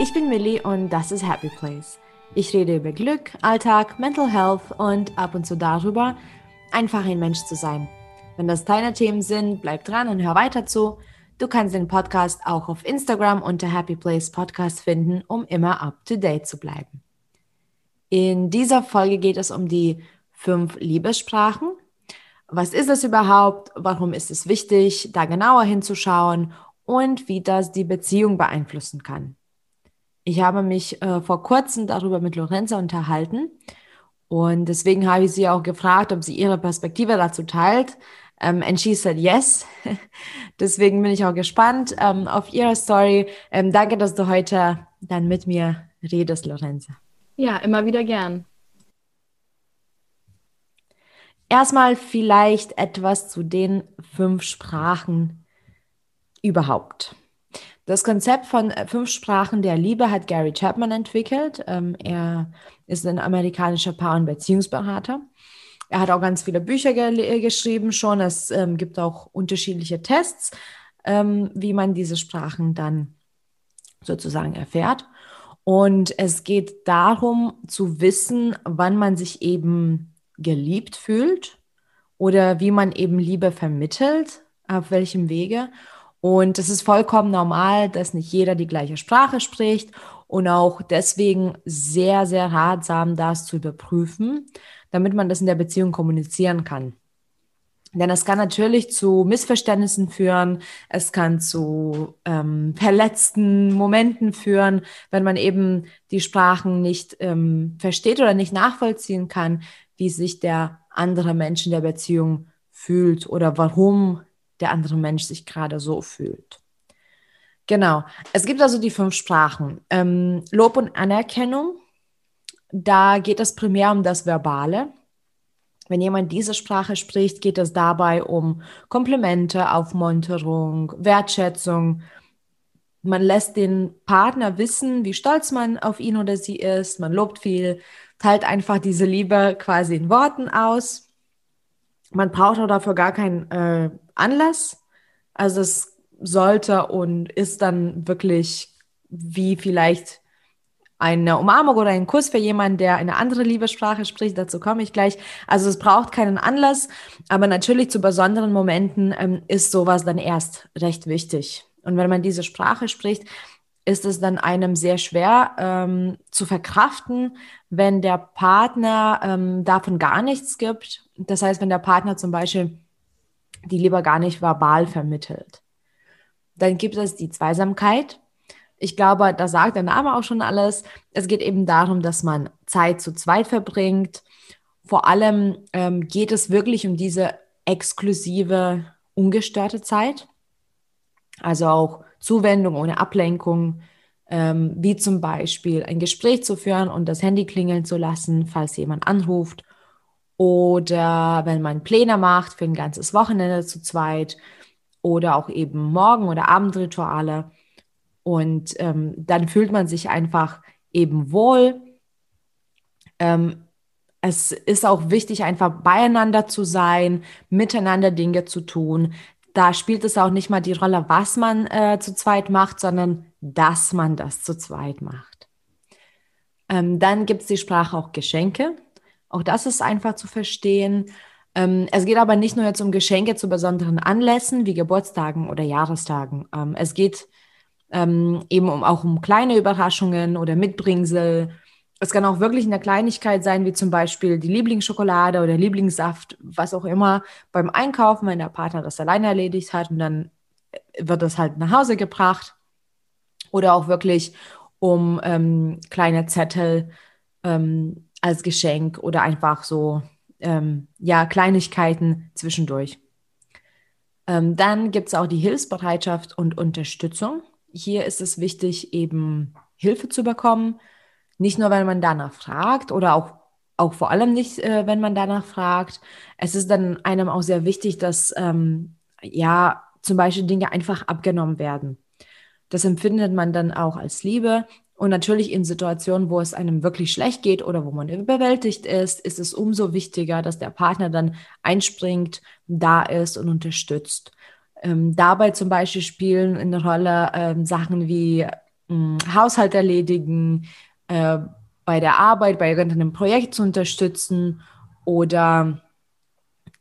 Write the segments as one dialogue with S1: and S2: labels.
S1: ich bin Millie und das ist Happy Place. Ich rede über Glück, Alltag, Mental Health und ab und zu darüber, einfach ein Mensch zu sein. Wenn das deine Themen sind, bleib dran und hör weiter zu. Du kannst den Podcast auch auf Instagram unter Happy Place Podcast finden, um immer up to date zu bleiben. In dieser Folge geht es um die fünf Liebessprachen. Was ist es überhaupt? Warum ist es wichtig, da genauer hinzuschauen und wie das die Beziehung beeinflussen kann? Ich habe mich äh, vor kurzem darüber mit Lorenza unterhalten und deswegen habe ich sie auch gefragt, ob sie ihre Perspektive dazu teilt. Um, ähm, and she said yes. deswegen bin ich auch gespannt um, ähm, auf ihre Story. Um, ähm, danke, dass du heute dann mit mir redest, Lorenza.
S2: Ja, immer wieder gern.
S1: Erstmal vielleicht etwas zu den fünf Sprachen überhaupt. Das Konzept von äh, fünf Sprachen der Liebe hat Gary Chapman entwickelt. Ähm, er ist ein amerikanischer Paar- und Beziehungsberater. Er hat auch ganz viele Bücher ge geschrieben schon. Es ähm, gibt auch unterschiedliche Tests, ähm, wie man diese Sprachen dann sozusagen erfährt. Und es geht darum zu wissen, wann man sich eben geliebt fühlt oder wie man eben Liebe vermittelt, auf welchem Wege. Und es ist vollkommen normal, dass nicht jeder die gleiche Sprache spricht und auch deswegen sehr, sehr ratsam, das zu überprüfen, damit man das in der Beziehung kommunizieren kann. Denn es kann natürlich zu Missverständnissen führen, es kann zu ähm, verletzten Momenten führen, wenn man eben die Sprachen nicht ähm, versteht oder nicht nachvollziehen kann, wie sich der andere Mensch in der Beziehung fühlt oder warum der andere Mensch sich gerade so fühlt. Genau. Es gibt also die fünf Sprachen. Ähm, Lob und Anerkennung. Da geht es primär um das Verbale. Wenn jemand diese Sprache spricht, geht es dabei um Komplimente, Aufmunterung, Wertschätzung. Man lässt den Partner wissen, wie stolz man auf ihn oder sie ist. Man lobt viel, teilt einfach diese Liebe quasi in Worten aus. Man braucht auch dafür gar keinen äh, Anlass. Also es sollte und ist dann wirklich wie vielleicht eine Umarmung oder ein Kuss für jemanden, der eine andere Liebessprache spricht. Dazu komme ich gleich. Also es braucht keinen Anlass, aber natürlich zu besonderen Momenten ähm, ist sowas dann erst recht wichtig. Und wenn man diese Sprache spricht, ist es dann einem sehr schwer ähm, zu verkraften, wenn der Partner ähm, davon gar nichts gibt. Das heißt, wenn der Partner zum Beispiel die lieber gar nicht verbal vermittelt. Dann gibt es die Zweisamkeit. Ich glaube, da sagt der Name auch schon alles. Es geht eben darum, dass man Zeit zu zweit verbringt. Vor allem ähm, geht es wirklich um diese exklusive, ungestörte Zeit. Also auch Zuwendung ohne Ablenkung, ähm, wie zum Beispiel ein Gespräch zu führen und das Handy klingeln zu lassen, falls jemand anruft oder wenn man Pläne macht für ein ganzes Wochenende zu zweit oder auch eben Morgen- oder Abendrituale. Und ähm, dann fühlt man sich einfach eben wohl. Ähm, es ist auch wichtig, einfach beieinander zu sein, miteinander Dinge zu tun. Da spielt es auch nicht mal die Rolle, was man äh, zu zweit macht, sondern dass man das zu zweit macht. Ähm, dann gibt es die Sprache auch Geschenke. Auch das ist einfach zu verstehen. Ähm, es geht aber nicht nur jetzt um Geschenke zu besonderen Anlässen wie Geburtstagen oder Jahrestagen. Ähm, es geht ähm, eben um, auch um kleine Überraschungen oder Mitbringsel. Es kann auch wirklich eine Kleinigkeit sein, wie zum Beispiel die Lieblingsschokolade oder Lieblingssaft, was auch immer, beim Einkaufen, wenn der Partner das alleine erledigt hat und dann wird das halt nach Hause gebracht. Oder auch wirklich um ähm, kleine Zettel, ähm, als Geschenk oder einfach so, ähm, ja, Kleinigkeiten zwischendurch. Ähm, dann gibt es auch die Hilfsbereitschaft und Unterstützung. Hier ist es wichtig, eben Hilfe zu bekommen. Nicht nur, wenn man danach fragt oder auch, auch vor allem nicht, äh, wenn man danach fragt. Es ist dann einem auch sehr wichtig, dass ähm, ja zum Beispiel Dinge einfach abgenommen werden. Das empfindet man dann auch als Liebe und natürlich in Situationen, wo es einem wirklich schlecht geht oder wo man überwältigt ist, ist es umso wichtiger, dass der Partner dann einspringt, da ist und unterstützt. Ähm, dabei zum Beispiel spielen eine Rolle ähm, Sachen wie mh, Haushalt erledigen, äh, bei der Arbeit, bei irgendeinem Projekt zu unterstützen oder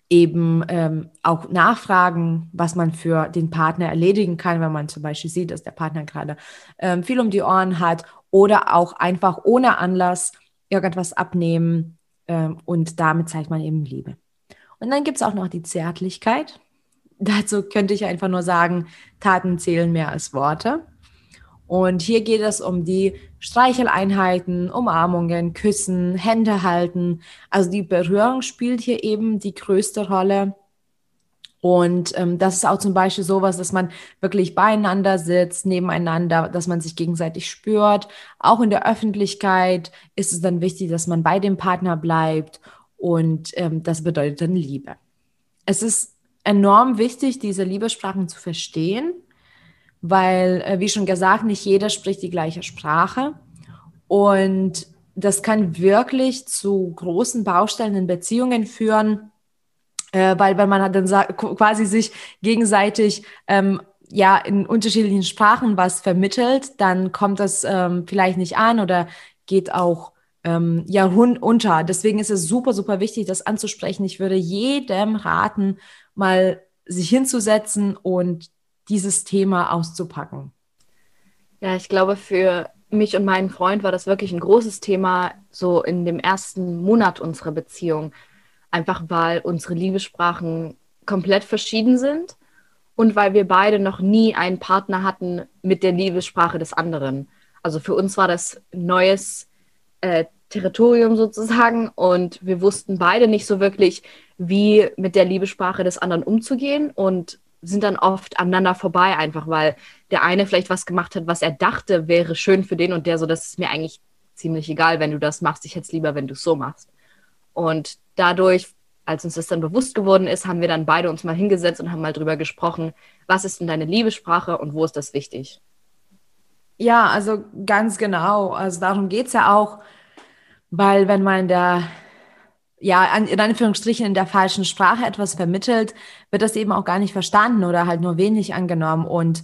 S1: eben ähm, auch nachfragen, was man für den Partner erledigen kann, wenn man zum Beispiel sieht, dass der Partner gerade ähm, viel um die Ohren hat oder auch einfach ohne Anlass irgendwas abnehmen ähm, und damit zeigt man eben Liebe. Und dann gibt es auch noch die Zärtlichkeit. Dazu könnte ich einfach nur sagen, Taten zählen mehr als Worte. Und hier geht es um die Streicheleinheiten, Umarmungen, Küssen, Hände halten. Also die Berührung spielt hier eben die größte Rolle. Und ähm, das ist auch zum Beispiel sowas, dass man wirklich beieinander sitzt, nebeneinander, dass man sich gegenseitig spürt. Auch in der Öffentlichkeit ist es dann wichtig, dass man bei dem Partner bleibt. Und ähm, das bedeutet dann Liebe. Es ist enorm wichtig, diese Liebessprachen zu verstehen weil, äh, wie schon gesagt, nicht jeder spricht die gleiche Sprache. Und das kann wirklich zu großen Baustellen in Beziehungen führen, äh, weil wenn man dann quasi sich gegenseitig ähm, ja in unterschiedlichen Sprachen was vermittelt, dann kommt das ähm, vielleicht nicht an oder geht auch ähm, ja unter. Deswegen ist es super, super wichtig, das anzusprechen. Ich würde jedem raten, mal sich hinzusetzen und dieses Thema auszupacken?
S2: Ja, ich glaube, für mich und meinen Freund war das wirklich ein großes Thema, so in dem ersten Monat unserer Beziehung. Einfach weil unsere Liebessprachen komplett verschieden sind und weil wir beide noch nie einen Partner hatten mit der Liebessprache des anderen. Also für uns war das neues äh, Territorium sozusagen und wir wussten beide nicht so wirklich, wie mit der Liebessprache des anderen umzugehen und sind dann oft aneinander vorbei, einfach weil der eine vielleicht was gemacht hat, was er dachte, wäre schön für den und der so, das ist mir eigentlich ziemlich egal, wenn du das machst. Ich hätte es lieber, wenn du es so machst. Und dadurch, als uns das dann bewusst geworden ist, haben wir dann beide uns mal hingesetzt und haben mal drüber gesprochen, was ist denn deine Liebessprache und wo ist das wichtig?
S1: Ja, also ganz genau. Also darum geht es ja auch, weil wenn man der ja, in Anführungsstrichen in der falschen Sprache etwas vermittelt, wird das eben auch gar nicht verstanden oder halt nur wenig angenommen. Und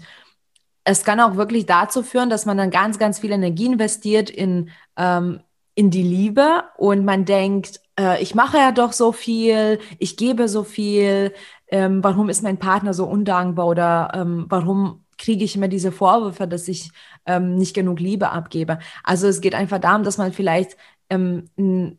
S1: es kann auch wirklich dazu führen, dass man dann ganz, ganz viel Energie investiert in, ähm, in die Liebe und man denkt, äh, ich mache ja doch so viel, ich gebe so viel, ähm, warum ist mein Partner so undankbar oder ähm, warum kriege ich immer diese Vorwürfe, dass ich ähm, nicht genug Liebe abgebe. Also es geht einfach darum, dass man vielleicht ähm,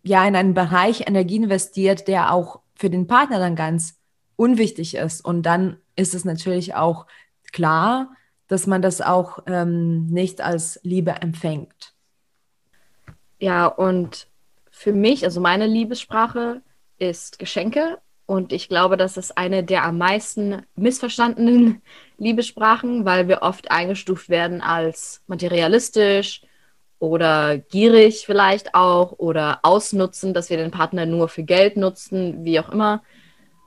S1: ja in einen Bereich Energie investiert, der auch für den Partner dann ganz unwichtig ist. Und dann ist es natürlich auch klar, dass man das auch ähm, nicht als Liebe empfängt.
S2: Ja, und für mich, also meine Liebessprache ist Geschenke. Und ich glaube, das ist eine der am meisten missverstandenen Liebessprachen, weil wir oft eingestuft werden als materialistisch, oder gierig vielleicht auch oder ausnutzen, dass wir den Partner nur für Geld nutzen, wie auch immer.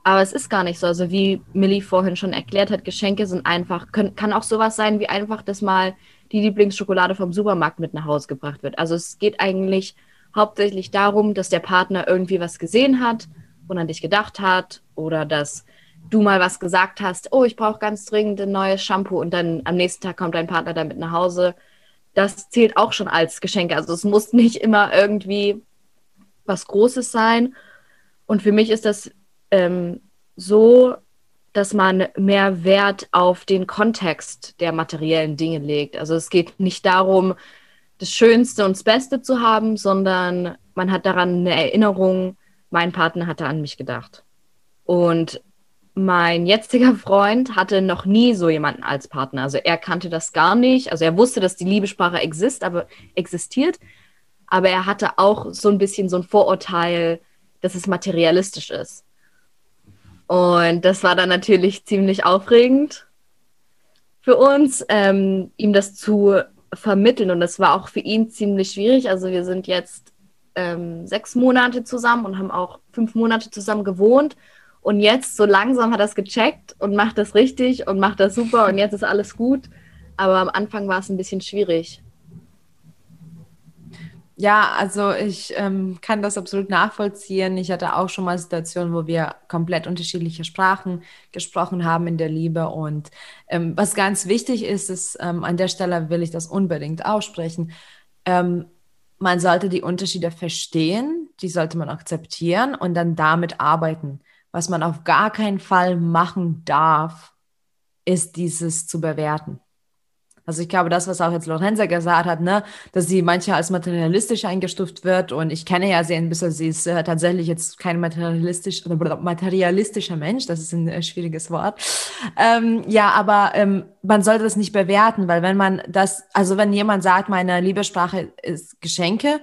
S2: Aber es ist gar nicht so. Also wie Millie vorhin schon erklärt hat, Geschenke sind einfach, können, kann auch sowas sein wie einfach, dass mal die Lieblingsschokolade vom Supermarkt mit nach Hause gebracht wird. Also es geht eigentlich hauptsächlich darum, dass der Partner irgendwie was gesehen hat und an dich gedacht hat oder dass du mal was gesagt hast, oh, ich brauche ganz dringend ein neues Shampoo und dann am nächsten Tag kommt dein Partner damit nach Hause das zählt auch schon als Geschenke. Also es muss nicht immer irgendwie was Großes sein. Und für mich ist das ähm, so, dass man mehr Wert auf den Kontext der materiellen Dinge legt. Also es geht nicht darum, das Schönste und das Beste zu haben, sondern man hat daran eine Erinnerung, mein Partner hatte an mich gedacht. Und mein jetziger Freund hatte noch nie so jemanden als Partner. Also er kannte das gar nicht. Also er wusste, dass die Liebessprache exist, aber existiert. Aber er hatte auch so ein bisschen so ein Vorurteil, dass es materialistisch ist. Und das war dann natürlich ziemlich aufregend für uns, ähm, ihm das zu vermitteln. Und das war auch für ihn ziemlich schwierig. Also wir sind jetzt ähm, sechs Monate zusammen und haben auch fünf Monate zusammen gewohnt. Und jetzt so langsam hat er es gecheckt und macht das richtig und macht das super und jetzt ist alles gut. Aber am Anfang war es ein bisschen schwierig.
S1: Ja, also ich ähm, kann das absolut nachvollziehen. Ich hatte auch schon mal Situationen, wo wir komplett unterschiedliche Sprachen gesprochen haben in der Liebe. Und ähm, was ganz wichtig ist, ist, ähm, an der Stelle will ich das unbedingt aussprechen. Ähm, man sollte die Unterschiede verstehen, die sollte man akzeptieren und dann damit arbeiten. Was man auf gar keinen Fall machen darf, ist dieses zu bewerten. Also ich glaube, das, was auch jetzt Lorenza gesagt hat, ne, dass sie manchmal als materialistisch eingestuft wird und ich kenne ja sie ein bisschen, sie ist äh, tatsächlich jetzt kein materialistisch oder materialistischer Mensch, das ist ein äh, schwieriges Wort. Ähm, ja, aber ähm, man sollte das nicht bewerten, weil wenn man das, also wenn jemand sagt, meine Liebessprache ist Geschenke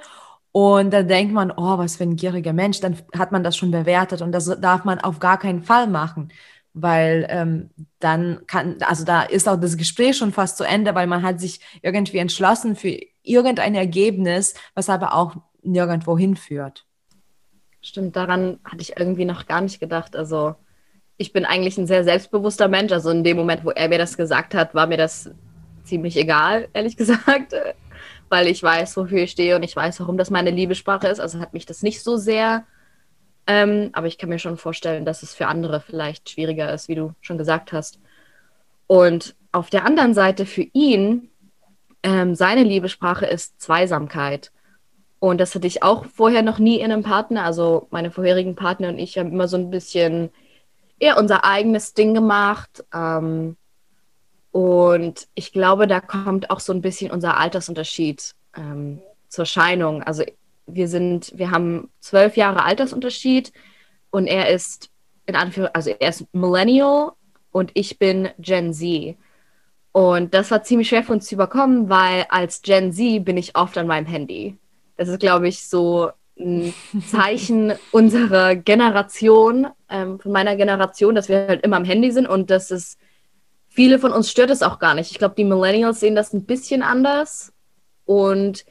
S1: und dann denkt man, oh, was für ein gieriger Mensch, dann hat man das schon bewertet und das darf man auf gar keinen Fall machen weil ähm, dann kann, also da ist auch das Gespräch schon fast zu Ende, weil man hat sich irgendwie entschlossen für irgendein Ergebnis, was aber auch nirgendwo hinführt.
S2: Stimmt, daran hatte ich irgendwie noch gar nicht gedacht. Also ich bin eigentlich ein sehr selbstbewusster Mensch. Also in dem Moment, wo er mir das gesagt hat, war mir das ziemlich egal, ehrlich gesagt, weil ich weiß, wofür ich stehe und ich weiß, warum das meine Liebessprache ist. Also hat mich das nicht so sehr ähm, aber ich kann mir schon vorstellen, dass es für andere vielleicht schwieriger ist, wie du schon gesagt hast. Und auf der anderen Seite für ihn, ähm, seine Liebesprache ist Zweisamkeit. Und das hatte ich auch vorher noch nie in einem Partner. Also meine vorherigen Partner und ich haben immer so ein bisschen eher unser eigenes Ding gemacht. Ähm, und ich glaube, da kommt auch so ein bisschen unser Altersunterschied ähm, zur Scheinung. Also wir sind, wir haben zwölf Jahre Altersunterschied und er ist in Anführungszeichen, also er ist Millennial und ich bin Gen Z. Und das war ziemlich schwer für uns zu überkommen, weil als Gen Z bin ich oft an meinem Handy. Das ist, glaube ich, so ein Zeichen unserer Generation, ähm, von meiner Generation, dass wir halt immer am Handy sind und dass es viele von uns stört es auch gar nicht. Ich glaube, die Millennials sehen das ein bisschen anders und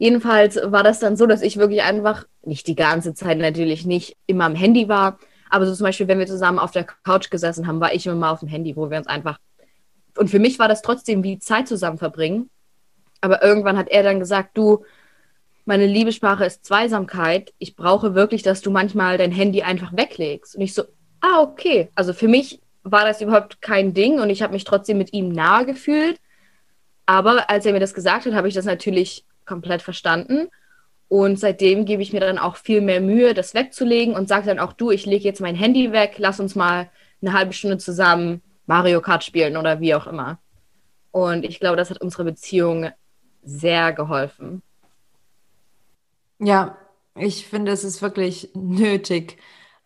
S2: Jedenfalls war das dann so, dass ich wirklich einfach, nicht die ganze Zeit natürlich nicht, immer am Handy war. Aber so zum Beispiel, wenn wir zusammen auf der Couch gesessen haben, war ich immer mal auf dem Handy, wo wir uns einfach. Und für mich war das trotzdem wie Zeit zusammen verbringen. Aber irgendwann hat er dann gesagt, du, meine Liebessprache ist Zweisamkeit. Ich brauche wirklich, dass du manchmal dein Handy einfach weglegst. Und ich so, ah, okay. Also für mich war das überhaupt kein Ding und ich habe mich trotzdem mit ihm nahe gefühlt. Aber als er mir das gesagt hat, habe ich das natürlich komplett verstanden. Und seitdem gebe ich mir dann auch viel mehr Mühe, das wegzulegen und sage dann auch, du, ich lege jetzt mein Handy weg, lass uns mal eine halbe Stunde zusammen Mario Kart spielen oder wie auch immer. Und ich glaube, das hat unserer Beziehung sehr geholfen.
S1: Ja, ich finde, es ist wirklich nötig,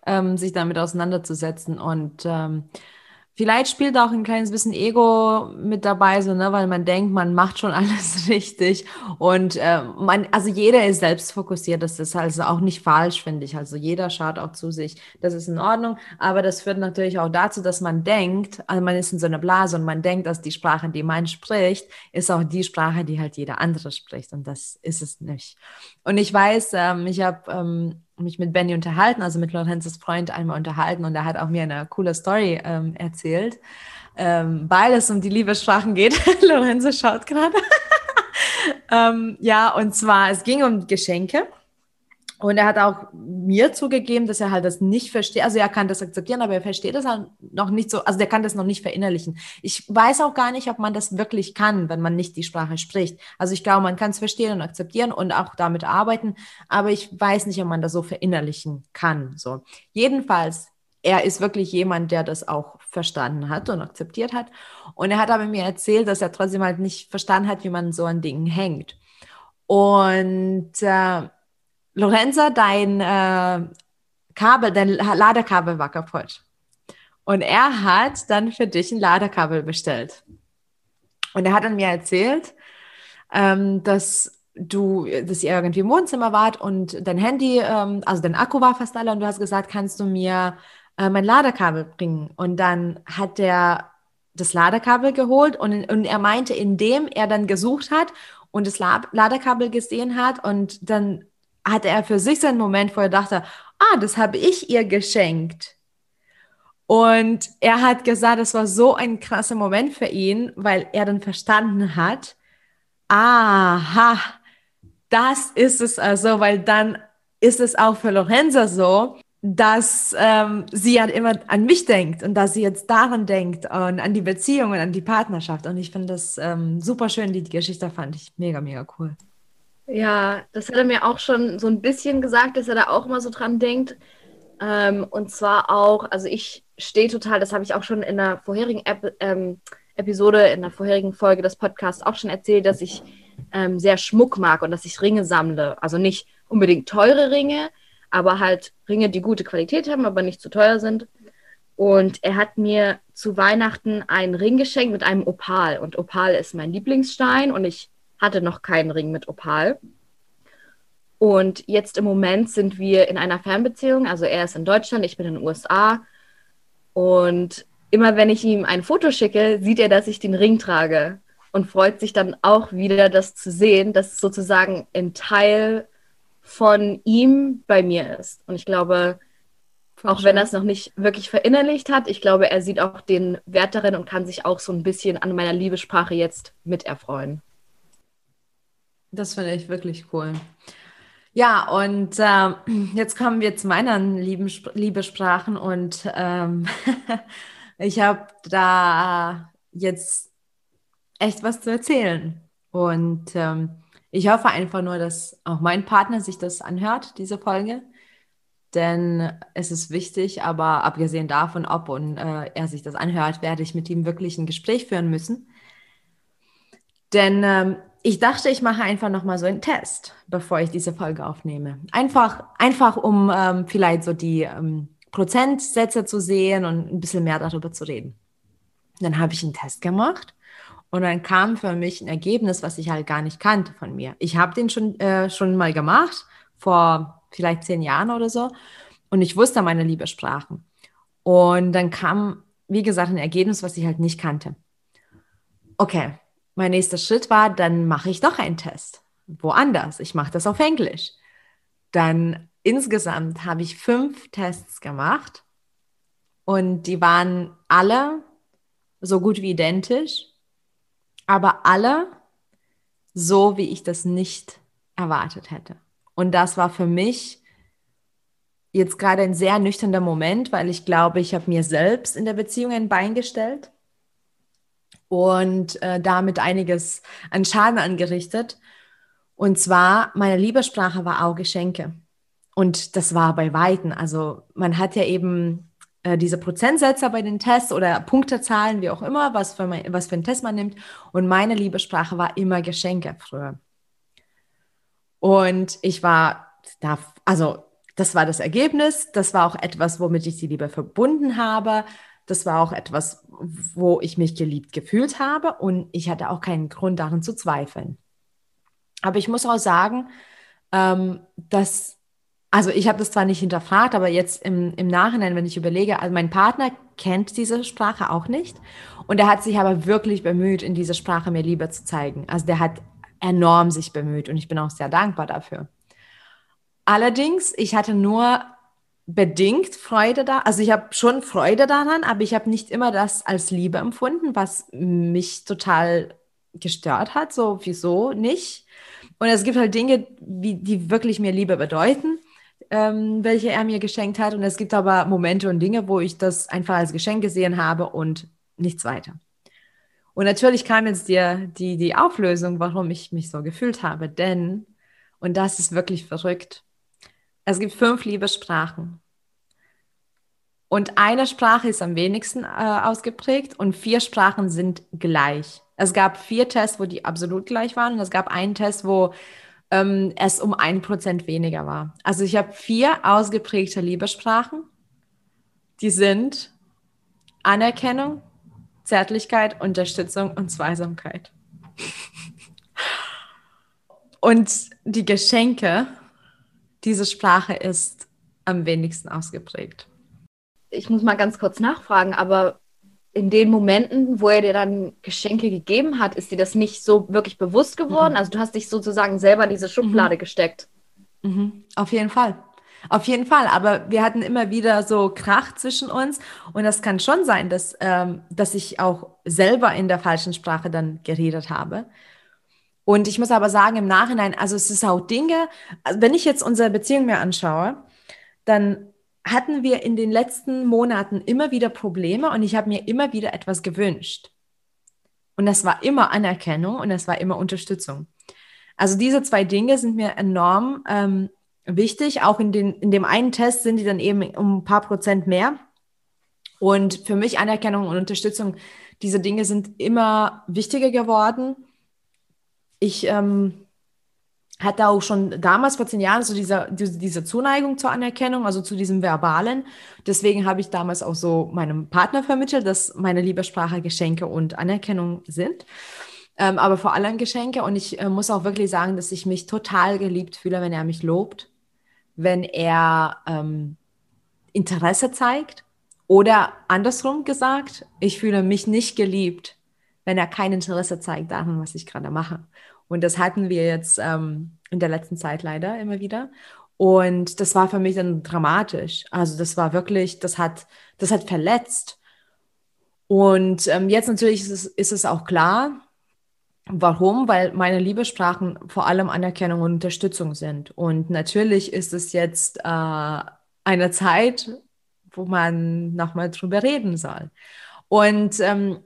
S1: ähm, sich damit auseinanderzusetzen. Und ähm, Vielleicht spielt auch ein kleines bisschen Ego mit dabei, so, ne, weil man denkt, man macht schon alles richtig. Und äh, man, also jeder ist selbst fokussiert. Das ist also auch nicht falsch, finde ich. Also jeder schaut auch zu sich. Das ist in Ordnung. Aber das führt natürlich auch dazu, dass man denkt, also man ist in so einer Blase und man denkt, dass die Sprache, die man spricht, ist auch die Sprache, die halt jeder andere spricht. Und das ist es nicht. Und ich weiß, ähm, ich habe ähm, mich mit Benny unterhalten, also mit Lorenzes Freund einmal unterhalten und er hat auch mir eine coole Story ähm, erzählt, ähm, weil es um die Liebessprachen geht. Lorenzo schaut gerade. ähm, ja, und zwar, es ging um Geschenke. Und er hat auch mir zugegeben, dass er halt das nicht versteht. Also er kann das akzeptieren, aber er versteht das halt noch nicht so. Also der kann das noch nicht verinnerlichen. Ich weiß auch gar nicht, ob man das wirklich kann, wenn man nicht die Sprache spricht. Also ich glaube, man kann es verstehen und akzeptieren und auch damit arbeiten, aber ich weiß nicht, ob man das so verinnerlichen kann. So. Jedenfalls, er ist wirklich jemand, der das auch verstanden hat und akzeptiert hat. Und er hat aber mir erzählt, dass er trotzdem halt nicht verstanden hat, wie man so an Dingen hängt. Und äh, Lorenza, dein äh, Kabel, dein Ladekabel war kaputt. Und er hat dann für dich ein Ladekabel bestellt. Und er hat dann mir erzählt, ähm, dass du, dass ihr irgendwie im Wohnzimmer wart und dein Handy, ähm, also dein Akku war fast alle und du hast gesagt, kannst du mir äh, mein Ladekabel bringen? Und dann hat der das Ladekabel geholt und, und er meinte, indem er dann gesucht hat und das Ladekabel gesehen hat und dann hatte er für sich so einen Moment, wo er dachte, ah, das habe ich ihr geschenkt. Und er hat gesagt, es war so ein krasser Moment für ihn, weil er dann verstanden hat, aha, das ist es also, weil dann ist es auch für Lorenza so, dass ähm, sie halt immer an mich denkt und dass sie jetzt daran denkt und an die Beziehung und an die Partnerschaft. Und ich finde das ähm, super schön, die Geschichte fand ich mega, mega cool.
S2: Ja, das hat er mir auch schon so ein bisschen gesagt, dass er da auch immer so dran denkt. Ähm, und zwar auch, also ich stehe total, das habe ich auch schon in der vorherigen Ep ähm, Episode, in der vorherigen Folge des Podcasts auch schon erzählt, dass ich ähm, sehr Schmuck mag und dass ich Ringe sammle. Also nicht unbedingt teure Ringe, aber halt Ringe, die gute Qualität haben, aber nicht zu teuer sind. Und er hat mir zu Weihnachten einen Ring geschenkt mit einem Opal. Und Opal ist mein Lieblingsstein und ich hatte noch keinen Ring mit Opal. Und jetzt im Moment sind wir in einer Fernbeziehung. Also er ist in Deutschland, ich bin in den USA. Und immer wenn ich ihm ein Foto schicke, sieht er, dass ich den Ring trage und freut sich dann auch wieder, das zu sehen, dass sozusagen ein Teil von ihm bei mir ist. Und ich glaube, auch wenn er es noch nicht wirklich verinnerlicht hat, ich glaube, er sieht auch den Wert darin und kann sich auch so ein bisschen an meiner Liebessprache jetzt mit erfreuen.
S1: Das finde ich wirklich cool. Ja, und äh, jetzt kommen wir zu meinen lieben Liebessprachen und ähm, ich habe da jetzt echt was zu erzählen. Und ähm, ich hoffe einfach nur, dass auch mein Partner sich das anhört, diese Folge. Denn es ist wichtig, aber abgesehen davon, ob und äh, er sich das anhört, werde ich mit ihm wirklich ein Gespräch führen müssen. Denn ähm, ich dachte, ich mache einfach nochmal so einen Test, bevor ich diese Folge aufnehme. Einfach, einfach um ähm, vielleicht so die ähm, Prozentsätze zu sehen und ein bisschen mehr darüber zu reden. Dann habe ich einen Test gemacht und dann kam für mich ein Ergebnis, was ich halt gar nicht kannte von mir. Ich habe den schon, äh, schon mal gemacht, vor vielleicht zehn Jahren oder so. Und ich wusste meine Liebessprachen. Und dann kam, wie gesagt, ein Ergebnis, was ich halt nicht kannte. Okay, mein nächster Schritt war, dann mache ich doch einen Test. Woanders. Ich mache das auf Englisch. Dann insgesamt habe ich fünf Tests gemacht. Und die waren alle so gut wie identisch aber alle so, wie ich das nicht erwartet hätte. Und das war für mich jetzt gerade ein sehr nüchterner Moment, weil ich glaube, ich habe mir selbst in der Beziehung ein Bein gestellt und äh, damit einiges an Schaden angerichtet. Und zwar, meine Liebessprache war auch Geschenke. Und das war bei Weitem. Also man hat ja eben äh, diese Prozentsätze bei den Tests oder Punktezahlen, wie auch immer, was für, mein, was für einen Test man nimmt. Und meine Liebessprache war immer Geschenke früher. Und ich war da, also das war das Ergebnis. Das war auch etwas, womit ich die Liebe verbunden habe. Das war auch etwas, wo ich mich geliebt gefühlt habe. Und ich hatte auch keinen Grund darin zu zweifeln. Aber ich muss auch sagen, ähm, dass also ich habe das zwar nicht hinterfragt, aber jetzt im, im Nachhinein, wenn ich überlege, also mein Partner kennt diese Sprache auch nicht und er hat sich aber wirklich bemüht, in dieser Sprache mir Liebe zu zeigen. Also der hat enorm sich bemüht und ich bin auch sehr dankbar dafür. Allerdings, ich hatte nur bedingt Freude da, also ich habe schon Freude daran, aber ich habe nicht immer das als Liebe empfunden, was mich total gestört hat, so wieso nicht. Und es gibt halt Dinge, wie, die wirklich mir Liebe bedeuten ähm, welche er mir geschenkt hat. Und es gibt aber Momente und Dinge, wo ich das einfach als Geschenk gesehen habe und nichts weiter. Und natürlich kam jetzt dir die, die Auflösung, warum ich mich so gefühlt habe. Denn, und das ist wirklich verrückt, es gibt fünf Liebessprachen. Und eine Sprache ist am wenigsten äh, ausgeprägt und vier Sprachen sind gleich. Es gab vier Tests, wo die absolut gleich waren und es gab einen Test, wo ähm, es um ein Prozent weniger war. Also ich habe vier ausgeprägte Liebessprachen. Die sind Anerkennung, Zärtlichkeit, Unterstützung und Zweisamkeit. und die Geschenke, diese Sprache ist am wenigsten ausgeprägt.
S2: Ich muss mal ganz kurz nachfragen, aber in den Momenten, wo er dir dann Geschenke gegeben hat, ist dir das nicht so wirklich bewusst geworden? Mhm. Also du hast dich sozusagen selber in diese Schublade mhm. gesteckt.
S1: Mhm. Auf jeden Fall. Auf jeden Fall, aber wir hatten immer wieder so Krach zwischen uns und das kann schon sein, dass, ähm, dass ich auch selber in der falschen Sprache dann geredet habe. Und ich muss aber sagen, im Nachhinein, also es ist auch Dinge, also wenn ich jetzt unsere Beziehung mir anschaue, dann hatten wir in den letzten Monaten immer wieder Probleme und ich habe mir immer wieder etwas gewünscht. Und das war immer Anerkennung und das war immer Unterstützung. Also diese zwei Dinge sind mir enorm ähm, wichtig. Auch in, den, in dem einen Test sind die dann eben um ein paar Prozent mehr. Und für mich Anerkennung und Unterstützung, diese Dinge sind immer wichtiger geworden. Ich ähm, hatte auch schon damals vor zehn Jahren so diese, diese Zuneigung zur Anerkennung, also zu diesem Verbalen. Deswegen habe ich damals auch so meinem Partner vermittelt, dass meine Liebessprache Geschenke und Anerkennung sind. Ähm, aber vor allem Geschenke. Und ich äh, muss auch wirklich sagen, dass ich mich total geliebt fühle, wenn er mich lobt, wenn er ähm, Interesse zeigt. Oder andersrum gesagt, ich fühle mich nicht geliebt, wenn er kein Interesse zeigt daran, was ich gerade mache. Und das hatten wir jetzt ähm, in der letzten Zeit leider immer wieder. Und das war für mich dann dramatisch. Also das war wirklich, das hat, das hat verletzt. Und ähm, jetzt natürlich ist es, ist es auch klar, warum, weil meine Liebessprachen vor allem Anerkennung und Unterstützung sind. Und natürlich ist es jetzt äh, eine Zeit, wo man nochmal drüber reden soll. Und ähm,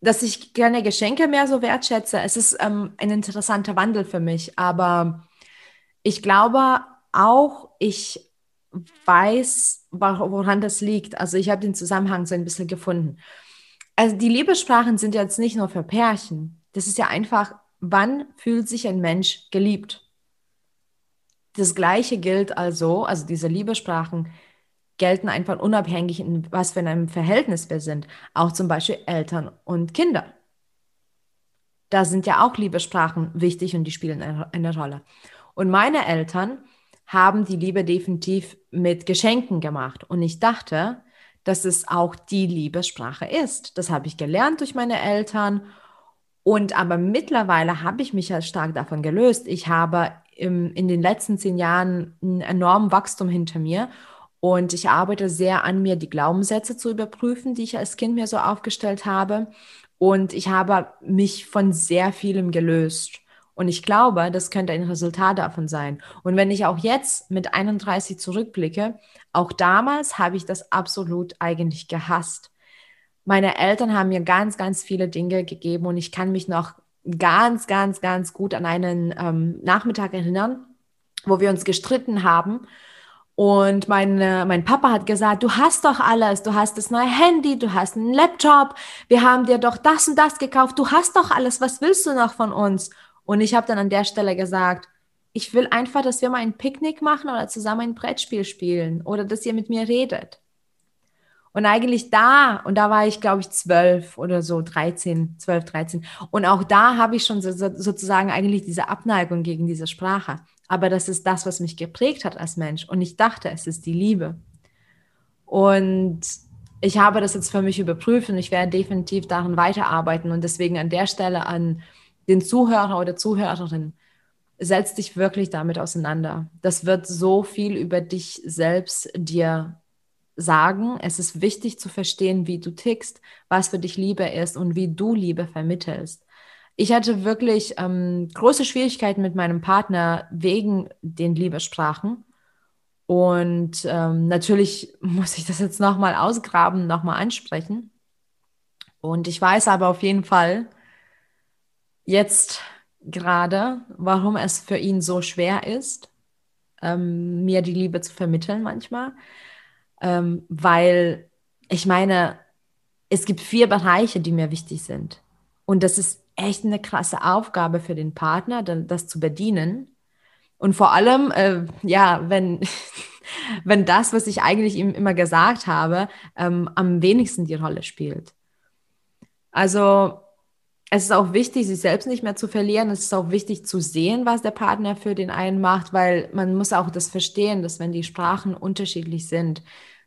S1: dass ich gerne Geschenke mehr so wertschätze. Es ist ähm, ein interessanter Wandel für mich, aber ich glaube auch, ich weiß, woran das liegt. Also ich habe den Zusammenhang so ein bisschen gefunden. Also die Liebessprachen sind jetzt nicht nur für Pärchen. Das ist ja einfach, wann fühlt sich ein Mensch geliebt? Das Gleiche gilt also, also diese Liebessprachen gelten einfach unabhängig, in was für einem Verhältnis wir sind. Auch zum Beispiel Eltern und Kinder. Da sind ja auch Liebessprachen wichtig und die spielen eine, Rolle. Und meine Eltern haben die Liebe definitiv mit Geschenken gemacht. Und ich dachte, dass es auch die Liebessprache ist. Das habe ich gelernt durch meine Eltern. Und aber mittlerweile habe ich mich ja stark davon gelöst. Ich habe im, in den letzten zehn Jahren ein enormes Wachstum hinter mir und ich arbeite sehr an mir, die Glaubenssätze zu überprüfen, die ich als Kind mir so aufgestellt habe. Und ich habe mich von sehr vielem gelöst. Und ich glaube, das könnte ein Resultat davon sein. Und wenn ich auch jetzt mit 31 zurückblicke, auch damals habe ich das absolut eigentlich gehasst. Meine Eltern haben mir ganz, ganz viele Dinge gegeben und ich kann mich noch ganz, ganz, ganz gut an einen ähm, Nachmittag erinnern, wo wir uns gestritten haben und mein, äh, mein Papa hat gesagt, du hast doch alles, du hast das neue Handy, du hast einen Laptop, wir haben dir doch das und das gekauft, du hast doch alles, was willst du noch von uns? Und ich habe dann an der Stelle gesagt, ich will einfach, dass wir mal ein Picknick machen oder zusammen ein Brettspiel spielen oder dass ihr mit mir redet. Und eigentlich da, und da war ich, glaube ich, zwölf oder so, 13, 12, 13. Und auch da habe ich schon so, so, sozusagen eigentlich diese Abneigung gegen diese Sprache aber das ist das, was mich geprägt hat als Mensch. Und ich dachte, es ist die Liebe. Und ich habe das jetzt für mich überprüft und ich werde definitiv daran weiterarbeiten. Und deswegen an der Stelle an den Zuhörer oder Zuhörerin, setz dich wirklich damit auseinander. Das wird so viel über dich selbst dir sagen. Es ist wichtig zu verstehen, wie du tickst, was für dich Liebe ist und wie du Liebe vermittelst ich hatte wirklich ähm, große Schwierigkeiten mit meinem Partner wegen den Liebessprachen. Und ähm, natürlich muss ich das jetzt nochmal ausgraben, nochmal ansprechen. Und ich weiß aber auf jeden Fall jetzt gerade, warum es für ihn so schwer ist, ähm, mir die Liebe zu vermitteln manchmal. Ähm, weil ich meine, es gibt vier Bereiche, die mir wichtig sind. Und das ist echt eine krasse Aufgabe für den Partner, das zu bedienen. Und vor allem, äh, ja, wenn, wenn das, was ich eigentlich ihm immer gesagt habe, ähm, am wenigsten die Rolle spielt. Also es ist auch wichtig, sich selbst nicht mehr zu verlieren. Es ist auch wichtig zu sehen, was der Partner für den einen macht, weil man muss auch das verstehen, dass wenn die Sprachen unterschiedlich sind,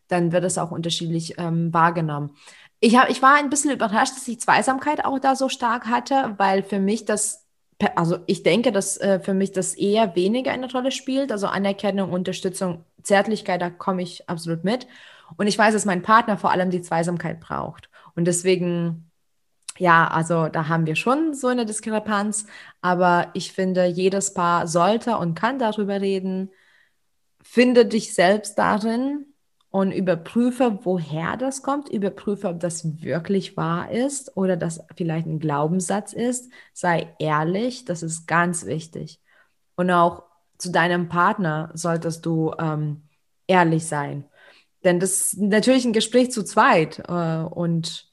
S1: dann wird es auch unterschiedlich ähm, wahrgenommen ich, hab, ich war ein bisschen überrascht, dass ich Zweisamkeit auch da so stark hatte, weil für mich das, also ich denke, dass äh, für mich das eher weniger eine Rolle spielt. Also Anerkennung, Unterstützung, Zärtlichkeit, da komme ich absolut mit. Und ich weiß, dass mein Partner vor allem die Zweisamkeit braucht. Und deswegen, ja, also da haben wir schon so eine Diskrepanz, aber ich finde, jedes Paar sollte und kann darüber reden. Finde dich selbst darin und überprüfe, woher das kommt, überprüfe, ob das wirklich wahr ist oder das vielleicht ein Glaubenssatz ist. Sei ehrlich, das ist ganz wichtig. Und auch zu deinem Partner solltest du ähm, ehrlich sein. Denn das ist natürlich ein Gespräch zu zweit äh, und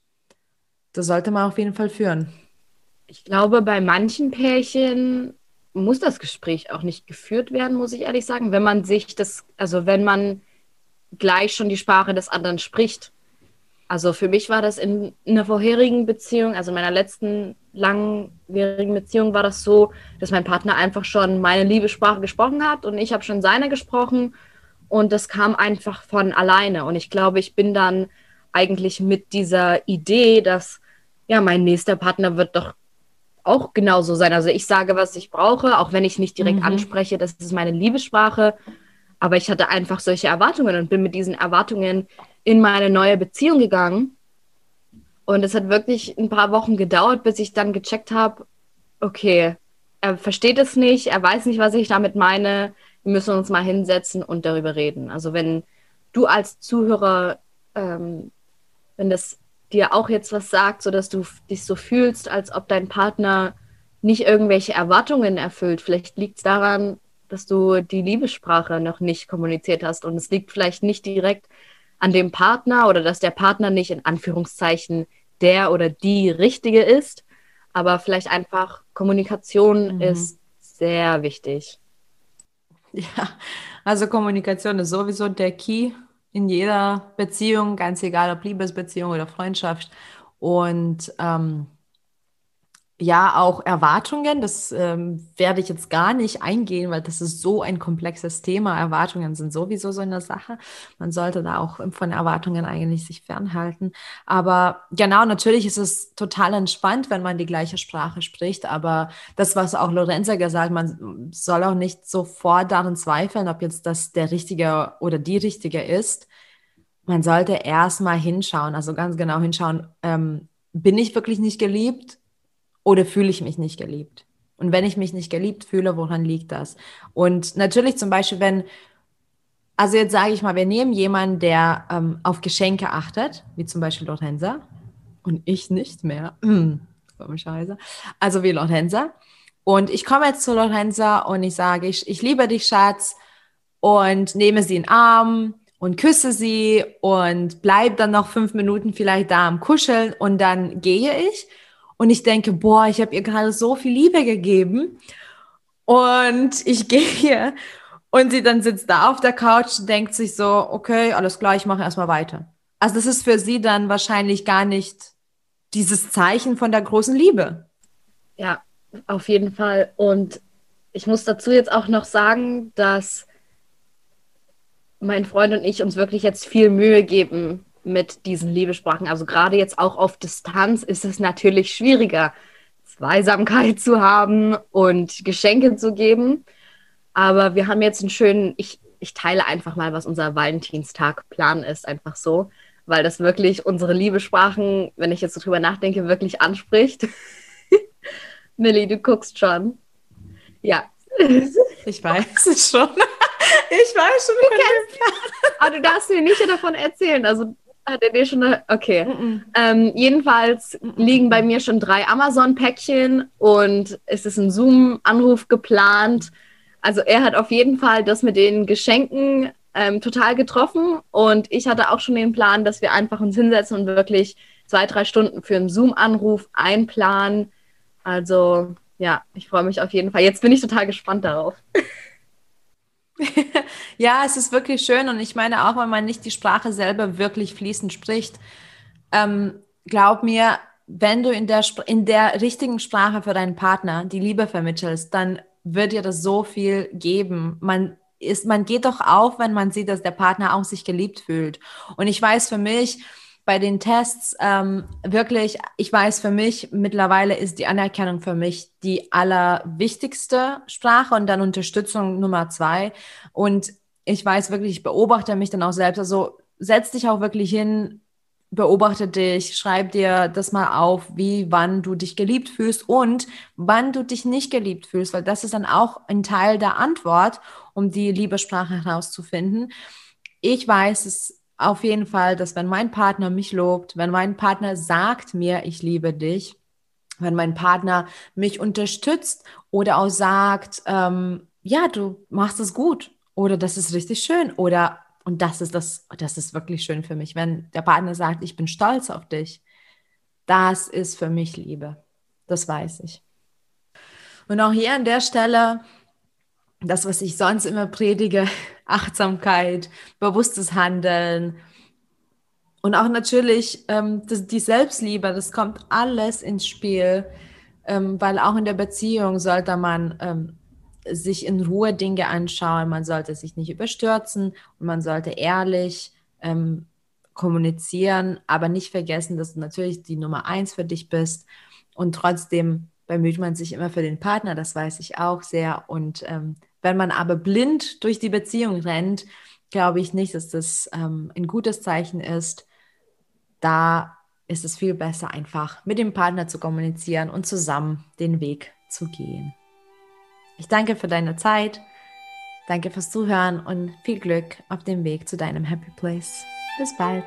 S1: das sollte man auf jeden Fall führen.
S2: Ich glaube, bei manchen Pärchen muss das Gespräch auch nicht geführt werden, muss ich ehrlich sagen, wenn man sich das, also wenn man gleich schon die Sprache des anderen spricht. Also für mich war das in, in einer vorherigen Beziehung, also in meiner letzten langwierigen Beziehung war das so, dass mein Partner einfach schon meine Liebessprache gesprochen hat und ich habe schon seine gesprochen und das kam einfach von alleine und ich glaube, ich bin dann eigentlich mit dieser Idee, dass ja, mein nächster Partner wird doch auch genauso sein. Also ich sage, was ich brauche, auch wenn ich nicht direkt mhm. anspreche, das ist meine Liebessprache. Aber ich hatte einfach solche Erwartungen und bin mit diesen Erwartungen in meine neue Beziehung gegangen. Und es hat wirklich ein paar Wochen gedauert, bis ich dann gecheckt habe, okay, er versteht es nicht, er weiß nicht, was ich damit meine. Wir müssen uns mal hinsetzen und darüber reden. Also wenn du als Zuhörer ähm, wenn das dir auch jetzt was sagt, sodass du dich so fühlst, als ob dein Partner nicht irgendwelche Erwartungen erfüllt. Vielleicht liegt es daran, dass du die Liebessprache noch nicht kommuniziert hast und es liegt vielleicht nicht direkt an dem Partner oder dass der Partner nicht in Anführungszeichen der oder die richtige ist, aber vielleicht einfach Kommunikation mhm. ist sehr wichtig.
S1: Ja, also Kommunikation ist sowieso der Key in jeder Beziehung, ganz egal ob Liebesbeziehung oder Freundschaft. Und ähm, ja, auch Erwartungen, das ähm, werde ich jetzt gar nicht eingehen, weil das ist so ein komplexes Thema. Erwartungen sind sowieso so eine Sache. Man sollte da auch von Erwartungen eigentlich sich fernhalten. Aber genau, natürlich ist es total entspannt, wenn man die gleiche Sprache spricht. Aber das, was auch Lorenza gesagt, man soll auch nicht sofort daran zweifeln, ob jetzt das der richtige oder die richtige ist. Man sollte erstmal hinschauen, also ganz genau hinschauen, ähm, bin ich wirklich nicht geliebt? Oder fühle ich mich nicht geliebt? Und wenn ich mich nicht geliebt fühle, woran liegt das? Und natürlich zum Beispiel, wenn, also jetzt sage ich mal, wir nehmen jemanden, der ähm, auf Geschenke achtet, wie zum Beispiel Lorenza, und ich nicht mehr. Scheiße. Also wie Lorenza. Und ich komme jetzt zu Lorenza und ich sage, ich, ich liebe dich, Schatz, und nehme sie in den Arm und küsse sie und bleib dann noch fünf Minuten vielleicht da am Kuscheln und dann gehe ich und ich denke, boah, ich habe ihr gerade so viel Liebe gegeben und ich gehe hier und sie dann sitzt da auf der Couch und denkt sich so, okay, alles klar, ich mache erstmal weiter. Also das ist für sie dann wahrscheinlich gar nicht dieses Zeichen von der großen Liebe.
S2: Ja, auf jeden Fall. Und ich muss dazu jetzt auch noch sagen, dass mein Freund und ich uns wirklich jetzt viel Mühe geben, mit diesen Liebesprachen. Also gerade jetzt auch auf Distanz ist es natürlich schwieriger, Zweisamkeit zu haben und Geschenke zu geben. Aber wir haben jetzt einen schönen, ich, ich teile einfach mal, was unser Valentinstagplan ist, einfach so, weil das wirklich unsere Liebesprachen, wenn ich jetzt so drüber nachdenke, wirklich anspricht. Millie, du guckst schon. Ja.
S1: Ich weiß es schon. Ich weiß schon.
S2: Du kennst, aber du darfst mir nicht davon erzählen. Also hat er dir schon eine, okay. Mm -mm. Ähm, jedenfalls mm liegen bei mir schon drei Amazon-Päckchen und es ist ein Zoom-Anruf geplant. Also er hat auf jeden Fall das mit den Geschenken ähm, total getroffen und ich hatte auch schon den Plan, dass wir einfach uns hinsetzen und wirklich zwei, drei Stunden für einen Zoom-Anruf einplanen. Also ja, ich freue mich auf jeden Fall. Jetzt bin ich total gespannt darauf.
S1: ja, es ist wirklich schön und ich meine auch, wenn man nicht die Sprache selber wirklich fließend spricht, ähm, glaub mir, wenn du in der, in der richtigen Sprache für deinen Partner die Liebe vermittelst, dann wird dir das so viel geben. Man ist, man geht doch auf, wenn man sieht, dass der Partner auch sich geliebt fühlt. Und ich weiß für mich, bei den Tests ähm, wirklich, ich weiß für mich, mittlerweile ist die Anerkennung für mich die allerwichtigste Sprache und dann Unterstützung Nummer zwei. Und ich weiß wirklich, ich beobachte mich dann auch selbst. Also setz dich auch wirklich hin, beobachte dich, schreib dir das mal auf, wie, wann du dich geliebt fühlst und wann du dich nicht geliebt fühlst, weil das ist dann auch ein Teil der Antwort, um die Liebessprache herauszufinden. Ich weiß es auf jeden Fall, dass wenn mein Partner mich lobt, wenn mein Partner sagt mir, ich liebe dich, wenn mein Partner mich unterstützt oder auch sagt, ähm, ja, du machst es gut oder das ist richtig schön oder und das ist das, das ist wirklich schön für mich, wenn der Partner sagt, ich bin stolz auf dich. Das ist für mich Liebe. Das weiß ich. Und auch hier an der Stelle, das, was ich sonst immer predige, Achtsamkeit, bewusstes Handeln. Und auch natürlich ähm, das, die Selbstliebe, das kommt alles ins Spiel, ähm, weil auch in der Beziehung sollte man ähm, sich in Ruhe Dinge anschauen, man sollte sich nicht überstürzen und man sollte ehrlich ähm, kommunizieren, aber nicht vergessen, dass du natürlich die Nummer eins für dich bist. Und trotzdem bemüht man sich immer für den Partner, das weiß ich auch sehr. Und ähm, wenn man aber blind durch die Beziehung rennt, glaube ich nicht, dass das ähm, ein gutes Zeichen ist. Da ist es viel besser, einfach mit dem Partner zu kommunizieren und zusammen den Weg zu gehen. Ich danke für deine Zeit, danke fürs Zuhören und viel Glück auf dem Weg zu deinem Happy Place. Bis bald.